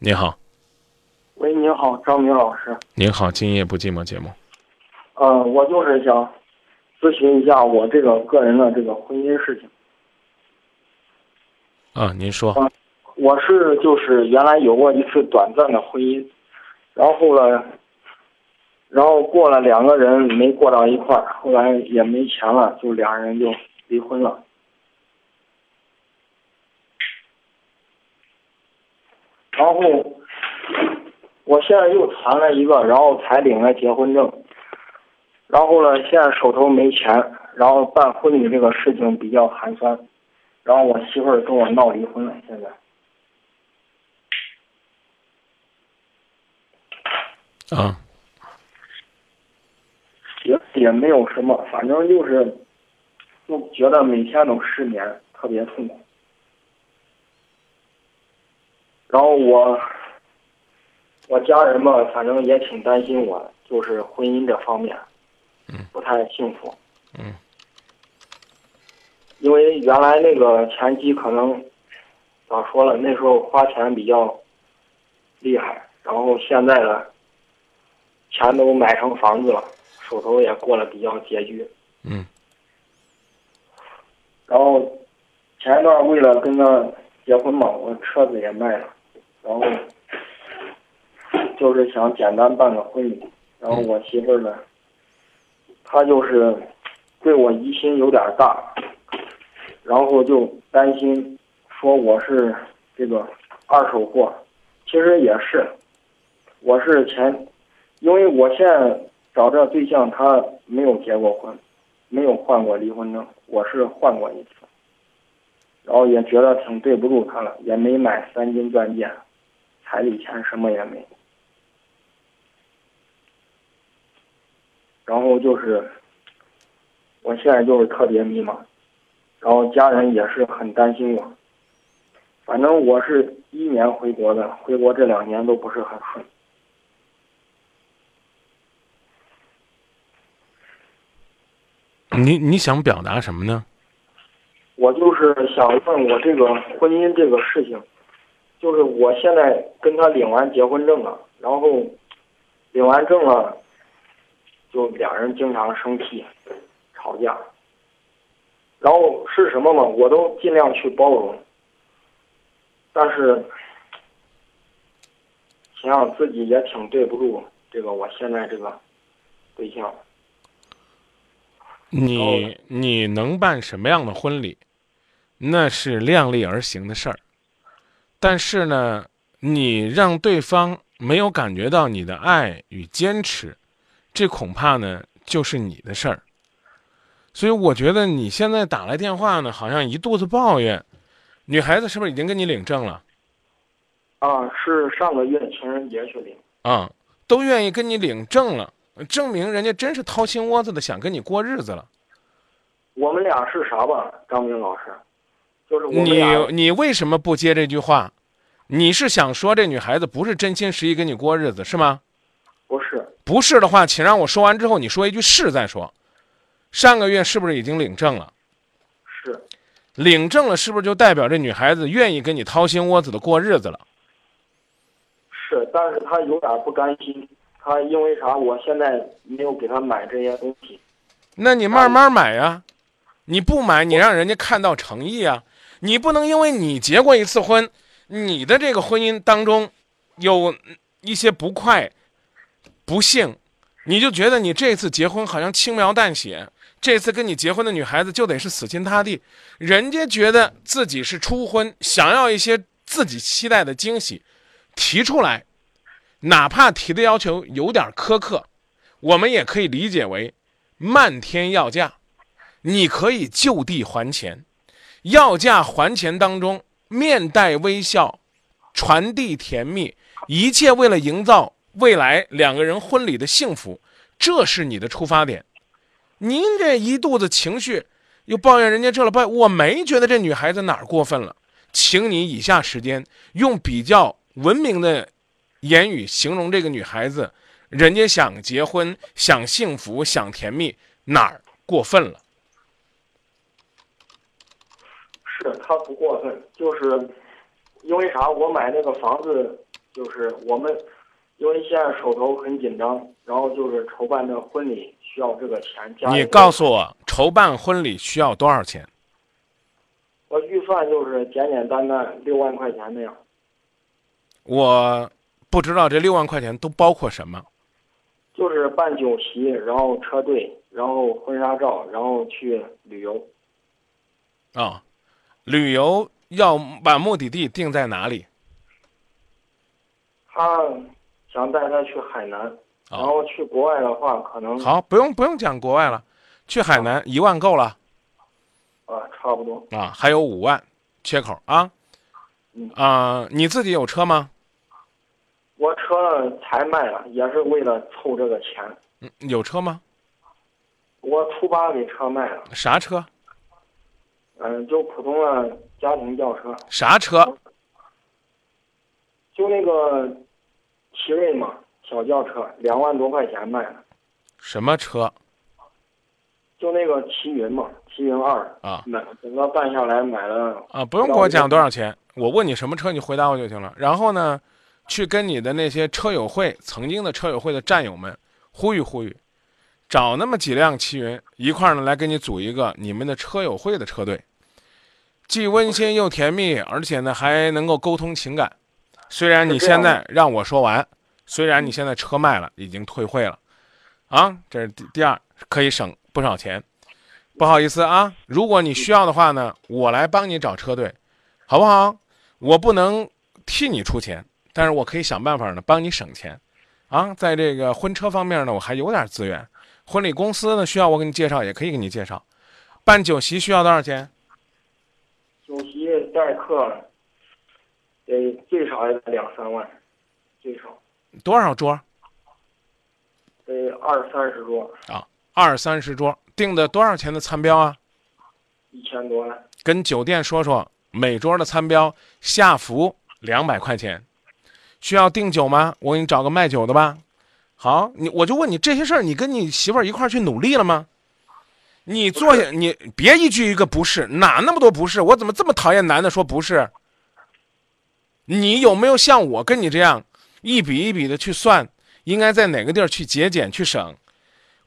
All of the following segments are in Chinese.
你好，喂，你好，张明老师。您好，今夜不寂寞节目。呃，我就是想咨询一下我这个个人的这个婚姻事情。啊，您说。我是就是原来有过一次短暂的婚姻，然后呢，然后过了两个人没过到一块儿，后来也没钱了，就俩人就离婚了。然后我现在又谈了一个，然后才领了结婚证。然后呢，现在手头没钱，然后办婚礼这个事情比较寒酸，然后我媳妇儿跟我闹离婚了，现在。啊。也也没有什么，反正就是，就觉得每天都失眠，特别痛苦。然后我，我家人嘛，反正也挺担心我，就是婚姻这方面，嗯，不太幸福，嗯，因为原来那个前妻可能，咋说了，那时候花钱比较厉害，然后现在呢，钱都买成房子了，手头也过得比较拮据，嗯，然后前一段为了跟他结婚嘛，我车子也卖了。然后就是想简单办个婚礼，然后我媳妇儿呢，她就是对我疑心有点大，然后就担心说我是这个二手货，其实也是，我是前，因为我现在找这对象他没有结过婚，没有换过离婚证，我是换过一次，然后也觉得挺对不住他了，也没买三金钻戒。彩礼钱什么也没，然后就是，我现在就是特别迷茫，然后家人也是很担心我。反正我是一年回国的，回国这两年都不是很顺。你你想表达什么呢？我就是想问我这个婚姻这个事情。就是我现在跟他领完结婚证了，然后领完证了，就俩人经常生气、吵架，然后是什么嘛，我都尽量去包容，但是想想自己也挺对不住这个我现在这个对象。你你能办什么样的婚礼，那是量力而行的事儿。但是呢，你让对方没有感觉到你的爱与坚持，这恐怕呢就是你的事儿。所以我觉得你现在打来电话呢，好像一肚子抱怨。女孩子是不是已经跟你领证了？啊，是上个月情人节去领。啊，都愿意跟你领证了，证明人家真是掏心窝子的想跟你过日子了。我们俩是啥吧，张明老师？就是你，你为什么不接这句话？你是想说这女孩子不是真心实意跟你过日子是吗？不是，不是的话，请让我说完之后你说一句是再说。上个月是不是已经领证了？是，领证了是不是就代表这女孩子愿意跟你掏心窝子的过日子了？是，但是她有点不甘心，她因为啥？我现在没有给她买这些东西。那你慢慢买呀，你不买，你让人家看到诚意啊。你不能因为你结过一次婚，你的这个婚姻当中有一些不快、不幸，你就觉得你这次结婚好像轻描淡写，这次跟你结婚的女孩子就得是死心塌地。人家觉得自己是初婚，想要一些自己期待的惊喜，提出来，哪怕提的要求有点苛刻，我们也可以理解为漫天要价，你可以就地还钱。要价还钱当中，面带微笑，传递甜蜜，一切为了营造未来两个人婚礼的幸福，这是你的出发点。您这一肚子情绪，又抱怨人家这了抱怨，我没觉得这女孩子哪儿过分了。请你以下时间用比较文明的言语形容这个女孩子，人家想结婚，想幸福，想甜蜜，哪儿过分了？是他不过分，就是因为啥？我买那个房子，就是我们因为现在手头很紧张，然后就是筹办的婚礼需要这个钱。加你告诉我，筹办婚礼需要多少钱？我预算就是简简单单六万块钱那样。我不知道这六万块钱都包括什么。就是办酒席，然后车队，然后婚纱照，然后去旅游。啊、旅游要把目的地定在哪里？他想带他去海南，然后去国外的话，可能好，不用不用讲国外了，去海南一万够了啊，差不多。啊，还有五万缺口啊嗯啊、你自己有车吗？我车才卖了，也是为了凑这个钱。嗯，有车吗？我初八给车卖了，啥车？嗯、就普通的家庭轿车，啥车？就那个奇瑞嘛，小轿车，两万多块钱卖的。什么车就那个奇云嘛，奇云二，啊买整个办下来买了啊？不用给我讲多少钱，我问你什么车，你回答我就行了。然后呢，去跟你的那些车友会曾经的车友会的战友们呼吁呼吁，找那么几辆奇云一块儿呢来给你组一个你们的车友会的车队，既温馨又甜蜜，而且呢还能够沟通情感。虽然你现在让我说完，虽然你现在车卖了，已经退会了，啊，这是第第二，可以省不少钱。不好意思啊，如果你需要的话呢，我来帮你找车队，好不好？我不能替你出钱，但是我可以想办法呢帮你省钱，啊，在这个婚车方面呢，我还有点资源。婚礼公司呢需要我给你介绍，也可以给你介绍。办酒席需要多少钱？酒席待客，得最少也得两三万，最少多少桌？得二三十桌，啊二三十桌，定的多少钱的餐标啊？一千多万。跟酒店说说，每桌的餐标下浮两百块钱。需要订酒吗？我给你找个卖酒的吧。好，你我就问你这些事儿，你跟你媳妇儿一块儿去努力了吗？你坐下，你别一句一个不是，哪那么多不是？我怎么这么讨厌男的说不是？你有没有像我跟你这样一笔一笔的去算，应该在哪个地儿去节俭去省？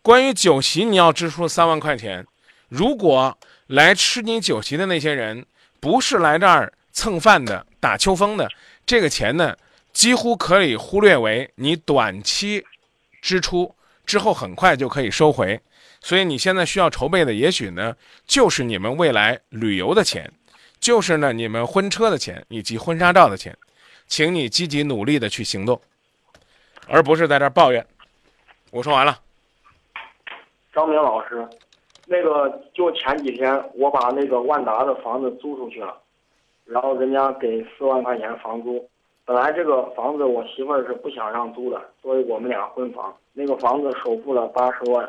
关于酒席，你要支出三万块钱。如果来吃你酒席的那些人不是来这儿蹭饭的、打秋风的，这个钱呢，几乎可以忽略为你短期支出，之后很快就可以收回。所以你现在需要筹备的，也许呢，就是你们未来旅游的钱，就是呢你们婚车的钱以及婚纱照的钱，请你积极努力的去行动，而不是在这儿抱怨。我说完了。张明老师，那个就前几天我把那个万达的房子租出去了，然后人家给四万块钱房租。本来这个房子我媳妇儿是不想让租的，所以我们俩婚房。那个房子首付了八十万，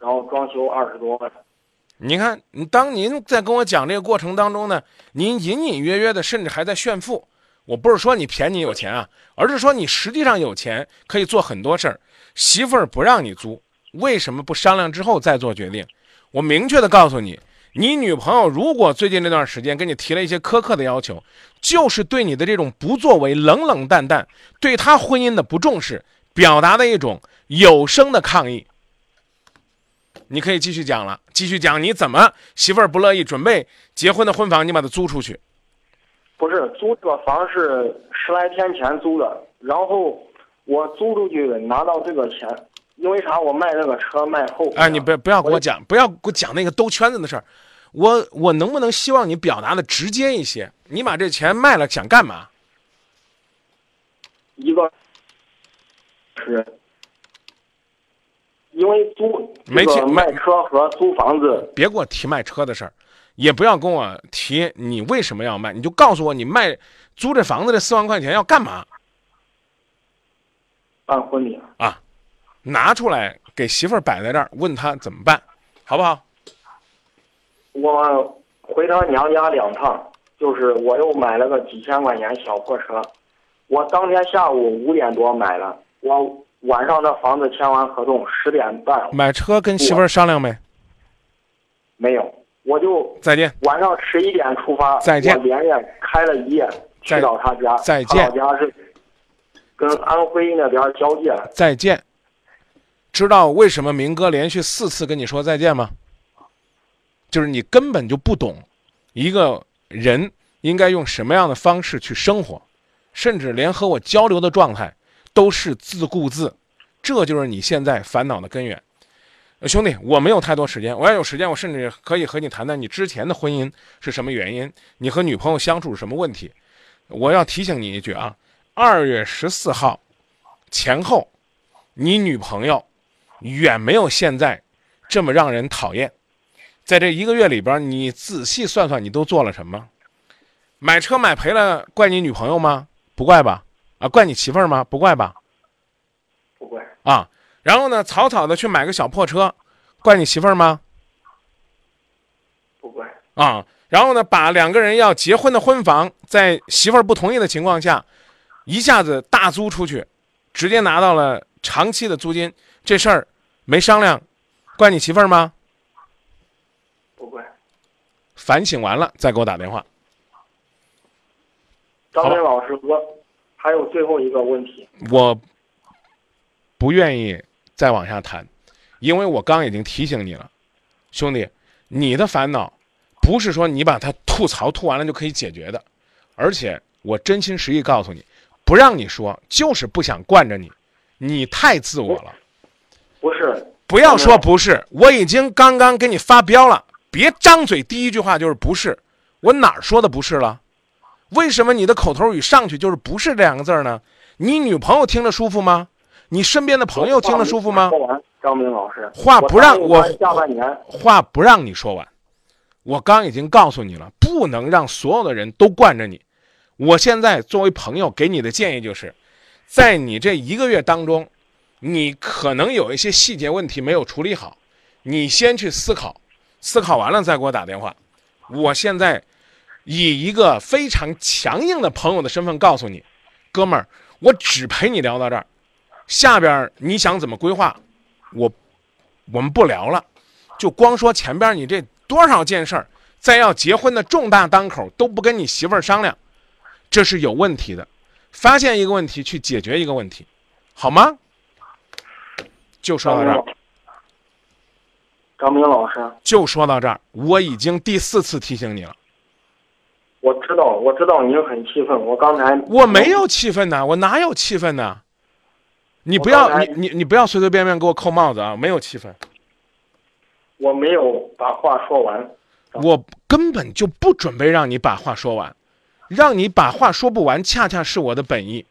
然后装修二十多万。您看，当您在跟我讲这个过程当中呢，您隐隐约约的，甚至还在炫富。我不是说你便宜有钱啊，而是说你实际上有钱，可以做很多事儿。媳妇儿不让你租，为什么不商量之后再做决定？我明确的告诉你，你女朋友如果最近这段时间跟你提了一些苛刻的要求，就是对你的这种不作为、冷冷淡淡，对她婚姻的不重视，表达的一种有声的抗议。你可以继续讲了，继续讲你怎么媳妇儿不乐意，准备结婚的婚房你把它租出去，不是租这个房是十来天前租的，然后我租出去拿到这个钱，因为啥？我卖那个车卖后。哎，你不不要给我讲，不要给我讲那个兜圈子的事儿，我我能不能希望你表达的直接一些？你把这钱卖了想干嘛？一个是因为租没听卖车和租房子，别给我提卖车的事儿，也不要跟我提你为什么要卖，你就告诉我你卖租这房子这四万块钱要干嘛？办婚礼了。拿出来给媳妇儿摆在这儿，问她怎么办，好不好？我回他娘家两趟，就是我又买了个几千块钱小破车，我当天下午五点多买了，我晚上的房子签完合同十点半买车跟媳妇儿商量没？没有，我就再见。晚上十一点出发，再见我连夜开了一夜去再到他家，再见他老家是跟安徽那边交界了。再见。知道为什么明哥连续四次跟你说再见吗？就是你根本就不懂，一个人应该用什么样的方式去生活，甚至连和我交流的状态都是自顾自，这就是你现在烦恼的根源。兄弟，我没有太多时间，我要有时间，我甚至可以和你谈谈你之前的婚姻是什么原因，你和女朋友相处是什么问题。我要提醒你一句啊，二月十四号前后，你女朋友远没有现在这么让人讨厌。在这一个月里边，你仔细算算，你都做了什么？买车买赔了，怪你女朋友吗？不怪吧？啊，怪你媳妇儿吗？不怪吧？不怪。啊，然后呢，草草的去买个小破车，怪你媳妇儿吗？不怪。啊，然后呢，把两个人要结婚的婚房，在媳妇儿不同意的情况下，一下子大租出去，直接拿到了长期的租金，这事儿没商量，怪你媳妇儿吗？不怪反省完了再给我打电话。张明老师，我还有最后一个问题。我不愿意再往下谈，因为我刚已经提醒你了，兄弟，你的烦恼不是说你把它吐槽吐完了就可以解决的，而且我真心实意告诉你，不让你说就是不想惯着你，你太自我了。不是，不要说不是，我已经刚刚给你发飙了。别张嘴，第一句话就是不是，我哪儿说的不是了？为什么你的口头语上去就是不是这两个字呢？你女朋友听着舒服吗？你身边的朋友听着舒服吗？说完，张明老师，话不让我下半年话不让你说完，我刚已经告诉你了，不能让所有的人都惯着你。我现在作为朋友给你的建议就是，在你这一个月当中，你可能有一些细节问题没有处理好，你先去思考。思考完了再给我打电话。我现在以一个非常强硬的朋友的身份告诉你，哥们儿，我只陪你聊到这儿，下边你想怎么规划，我我们不聊了，就光说前边你这多少件事儿，在要结婚的重大当口都不跟你媳妇儿商量，这是有问题的。发现一个问题去解决一个问题，好吗？就说到这儿。张明老师，就说到这儿，我已经第四次提醒你了。我知道，我知道您很气愤。我刚才我没有气愤呢，我哪有气愤呢？你不要，你你你不要随随便便给我扣帽子啊！没有气愤。我没有把话说完。我根本就不准备让你把话说完，让你把话说不完，恰恰是我的本意。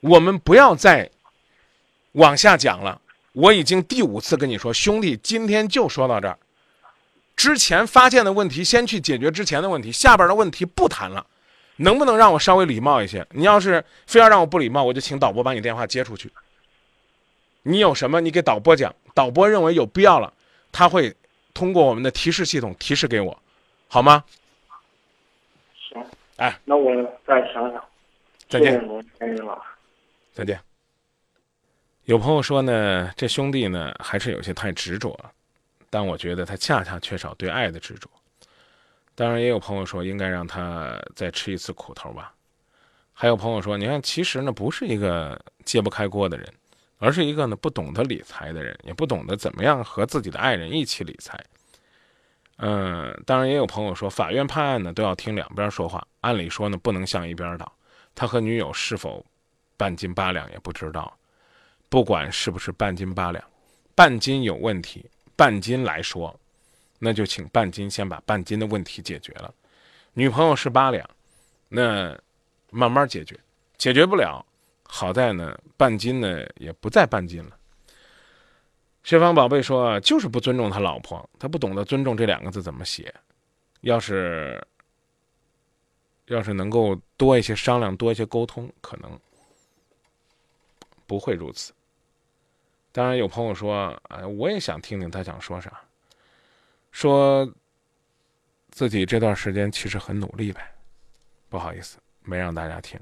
我们不要再往下讲了。我已经第五次跟你说，兄弟，今天就说到这儿。之前发现的问题，先去解决之前的问题，下边的问题不谈了。能不能让我稍微礼貌一些？你要是非要让我不礼貌，我就请导播把你电话接出去。你有什么，你给导播讲，导播认为有必要了，他会通过我们的提示系统提示给我，好吗？行。哎，那我再想想。再见，天明老师。再见。有朋友说呢，这兄弟呢还是有些太执着了，但我觉得他恰恰缺少对爱的执着。当然，也有朋友说应该让他再吃一次苦头吧。还有朋友说，你看，其实呢不是一个揭不开锅的人，而是一个呢不懂得理财的人，也不懂得怎么样和自己的爱人一起理财。嗯，当然也有朋友说，法院判案呢都要听两边说话，按理说呢不能向一边倒。他和女友是否半斤八两也不知道。不管是不是半斤八两，半斤有问题，半斤来说，那就请半斤先把半斤的问题解决了。女朋友是八两，那慢慢解决，解决不了，好在呢，半斤呢也不再半斤了。薛芳宝贝说，就是不尊重他老婆，他不懂得尊重这两个字怎么写。要是要是能够多一些商量，多一些沟通，可能不会如此。当然有朋友说，哎，我也想听听他想说啥，说自己这段时间其实很努力呗，不好意思，没让大家听。